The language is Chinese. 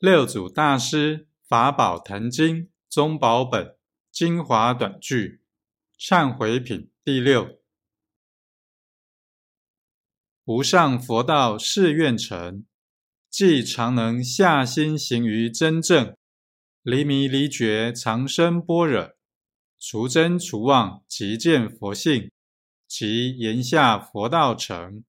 六祖大师法宝坛经宗宝本精华短句忏悔品第六：无上佛道誓愿成，即常能下心行于真正，离迷离觉常生般若，除真除妄即见佛性，即言下佛道成。